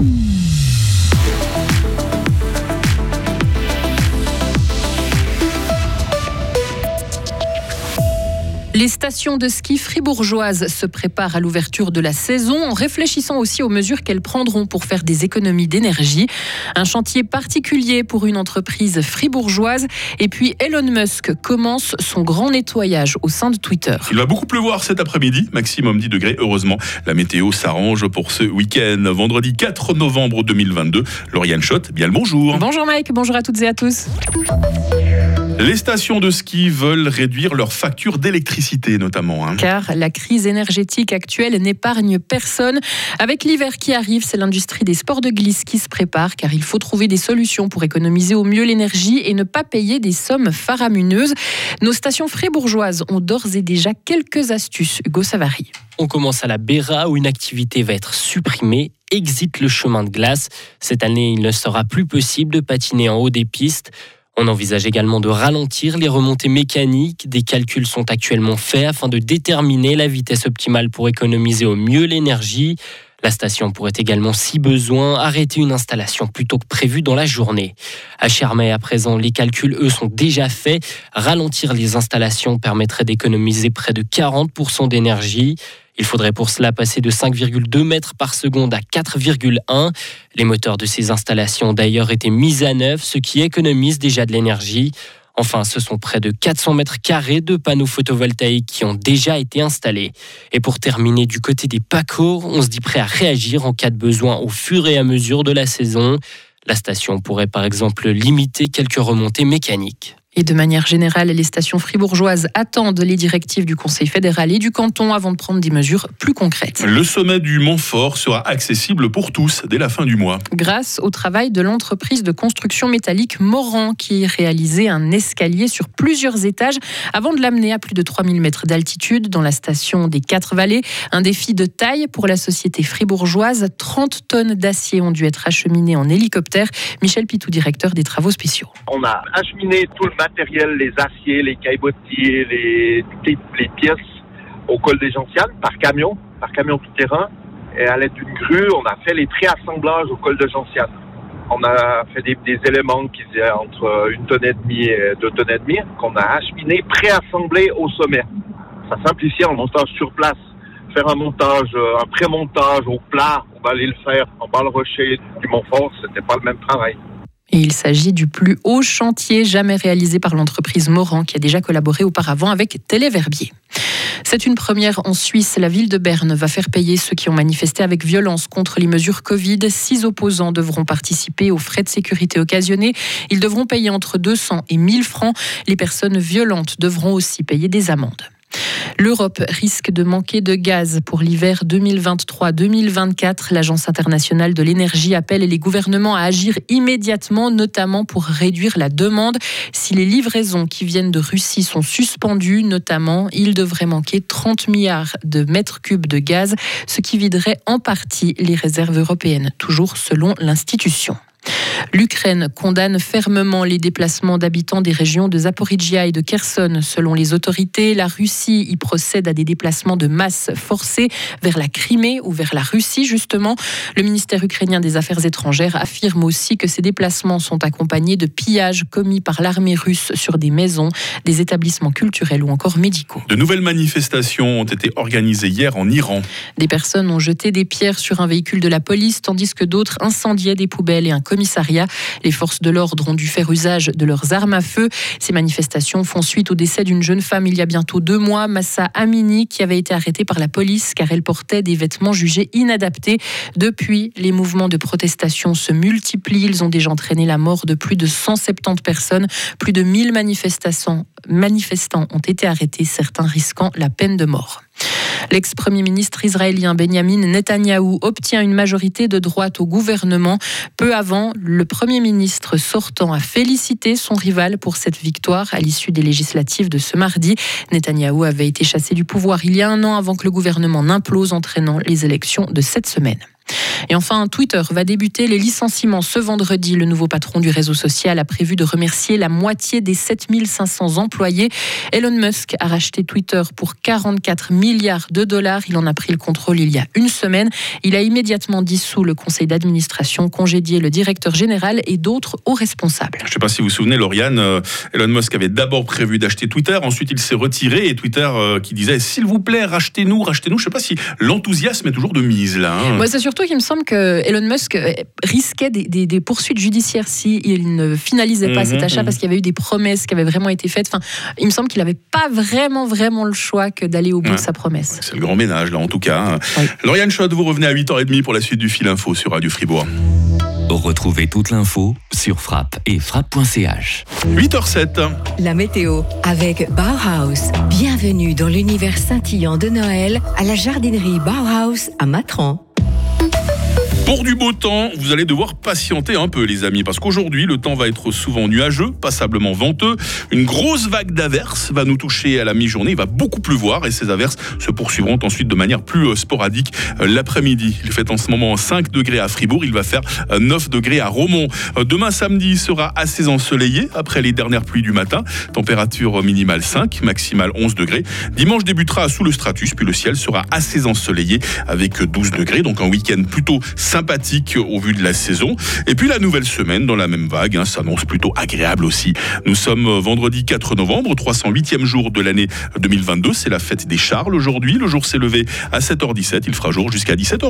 Mm. Les stations de ski fribourgeoises se préparent à l'ouverture de la saison en réfléchissant aussi aux mesures qu'elles prendront pour faire des économies d'énergie. Un chantier particulier pour une entreprise fribourgeoise. Et puis Elon Musk commence son grand nettoyage au sein de Twitter. Il va beaucoup pleuvoir cet après-midi, maximum 10 degrés. Heureusement, la météo s'arrange pour ce week-end. Vendredi 4 novembre 2022. Lauriane Schott, bien le bonjour. Bonjour Mike, bonjour à toutes et à tous. Les stations de ski veulent réduire leurs factures d'électricité notamment. Hein. Car la crise énergétique actuelle n'épargne personne. Avec l'hiver qui arrive, c'est l'industrie des sports de glisse qui se prépare car il faut trouver des solutions pour économiser au mieux l'énergie et ne pas payer des sommes faramineuses. Nos stations fribourgeoises ont d'ores et déjà quelques astuces. Hugo Savary. On commence à la Béra où une activité va être supprimée exit le chemin de glace. Cette année, il ne sera plus possible de patiner en haut des pistes. On envisage également de ralentir les remontées mécaniques. Des calculs sont actuellement faits afin de déterminer la vitesse optimale pour économiser au mieux l'énergie. La station pourrait également, si besoin, arrêter une installation plutôt que prévu dans la journée. À Chermay, à présent, les calculs, eux, sont déjà faits. Ralentir les installations permettrait d'économiser près de 40% d'énergie. Il faudrait pour cela passer de 5,2 mètres par seconde à 4,1. Les moteurs de ces installations ont d'ailleurs été mis à neuf, ce qui économise déjà de l'énergie. Enfin, ce sont près de 400 mètres carrés de panneaux photovoltaïques qui ont déjà été installés. Et pour terminer du côté des PACO, on se dit prêt à réagir en cas de besoin au fur et à mesure de la saison. La station pourrait par exemple limiter quelques remontées mécaniques. Et de manière générale, les stations fribourgeoises attendent les directives du Conseil fédéral et du canton avant de prendre des mesures plus concrètes. Le sommet du Montfort sera accessible pour tous dès la fin du mois. Grâce au travail de l'entreprise de construction métallique Moran qui réalisait un escalier sur plusieurs étages avant de l'amener à plus de 3000 mètres d'altitude dans la station des Quatre Vallées. Un défi de taille pour la société fribourgeoise. 30 tonnes d'acier ont dû être acheminées en hélicoptère. Michel Pitou, directeur des travaux spéciaux. On a acheminé tout le matériel, les aciers, les caillebotiers, les, les, pièces au col des Gentianes par camion, par camion tout terrain. Et à l'aide d'une grue, on a fait les préassemblages au col de Gentianes. On a fait des, éléments qui faisaient entre une tonne et demie et deux tonnes et demie, qu'on a acheminés, préassemblés au sommet. Ça simplifie le montage sur place. Faire un montage, un pré-montage au plat, on aller le faire en bas le rocher du Montfort, c'était pas le même travail. Et il s'agit du plus haut chantier jamais réalisé par l'entreprise Moran qui a déjà collaboré auparavant avec Téléverbier. C'est une première en Suisse. La ville de Berne va faire payer ceux qui ont manifesté avec violence contre les mesures Covid. Six opposants devront participer aux frais de sécurité occasionnés. Ils devront payer entre 200 et 1000 francs. Les personnes violentes devront aussi payer des amendes. L'Europe risque de manquer de gaz pour l'hiver 2023-2024. L'Agence internationale de l'énergie appelle les gouvernements à agir immédiatement, notamment pour réduire la demande. Si les livraisons qui viennent de Russie sont suspendues, notamment, il devrait manquer 30 milliards de mètres cubes de gaz, ce qui viderait en partie les réserves européennes, toujours selon l'institution. L'Ukraine condamne fermement les déplacements d'habitants des régions de Zaporizhia et de Kherson. Selon les autorités, la Russie y procède à des déplacements de masse forcés vers la Crimée ou vers la Russie, justement. Le ministère ukrainien des Affaires étrangères affirme aussi que ces déplacements sont accompagnés de pillages commis par l'armée russe sur des maisons, des établissements culturels ou encore médicaux. De nouvelles manifestations ont été organisées hier en Iran. Des personnes ont jeté des pierres sur un véhicule de la police, tandis que d'autres incendiaient des poubelles et un commissariat. Les forces de l'ordre ont dû faire usage de leurs armes à feu. Ces manifestations font suite au décès d'une jeune femme il y a bientôt deux mois, Massa Amini, qui avait été arrêtée par la police car elle portait des vêtements jugés inadaptés. Depuis, les mouvements de protestation se multiplient. Ils ont déjà entraîné la mort de plus de 170 personnes. Plus de 1000 manifestants, manifestants ont été arrêtés, certains risquant la peine de mort. L'ex-premier ministre israélien Benjamin Netanyahou obtient une majorité de droite au gouvernement. Peu avant, le premier ministre sortant a félicité son rival pour cette victoire à l'issue des législatives de ce mardi. Netanyahou avait été chassé du pouvoir il y a un an avant que le gouvernement n'implose, entraînant les élections de cette semaine. Et enfin, Twitter va débuter les licenciements ce vendredi. Le nouveau patron du réseau social a prévu de remercier la moitié des 7500 employés. Elon Musk a racheté Twitter pour 44 milliards de dollars. Il en a pris le contrôle il y a une semaine. Il a immédiatement dissous le conseil d'administration, congédié le directeur général et d'autres hauts responsables. Je ne sais pas si vous vous souvenez, Lauriane, euh, Elon Musk avait d'abord prévu d'acheter Twitter, ensuite il s'est retiré et Twitter euh, qui disait s'il vous plaît, rachetez-nous, rachetez-nous. Je ne sais pas si l'enthousiasme est toujours de mise là. hein. C'est surtout qu'il me semble que Elon Musk euh, risquait des, des- des poursuites judiciaires si il ne finalisait pas Mhm, cet achat mhm. parce qu'il y avait eu des promesses qui avaient vraiment été faites. Enfin, il me semble qu'il n'avait pas vraiment, vraiment le choix que d'aller au bout Ouais. de sa promesse. C'est le grand ménage là en tout cas. hein. Oui. Lauriane Schott, vous revenez à 8h30 pour la suite du fil info sur Radio Fribourg. Retrouvez toute l'info sur frappe et frappe.ch. 8h07. La météo avec Bauhaus. Bienvenue dans l'univers scintillant de Noël à la jardinerie Bauhaus à Matran. Pour du beau temps, vous allez devoir patienter un peu, les amis, parce qu'aujourd'hui, le temps va être souvent nuageux, passablement venteux. Une grosse vague d'averses va nous toucher à la mi-journée. Il va beaucoup pleuvoir et ces averses se poursuivront ensuite de manière plus euh, sporadique euh, l'après-midi. Il fait en ce moment 5 degrés à Fribourg. Il va faire euh, 9 degrés à Romont. Euh, Demain samedi sera assez ensoleillé après les dernières pluies du matin. Température minimale 5, maximale 11 degrés. Dimanche débutera sous le stratus, puis le ciel sera assez ensoleillé avec 12 degrés. Donc un week-end plutôt sympathique au vu de la saison. Et puis la nouvelle semaine dans la même vague hein, s'annonce plutôt agréable aussi. Nous sommes euh, vendredi 4 novembre, 308e jour de l'année 2022. C'est la fête des Charles aujourd'hui. Le jour s'est levé à 7h17. Il fera jour jusqu'à 17h.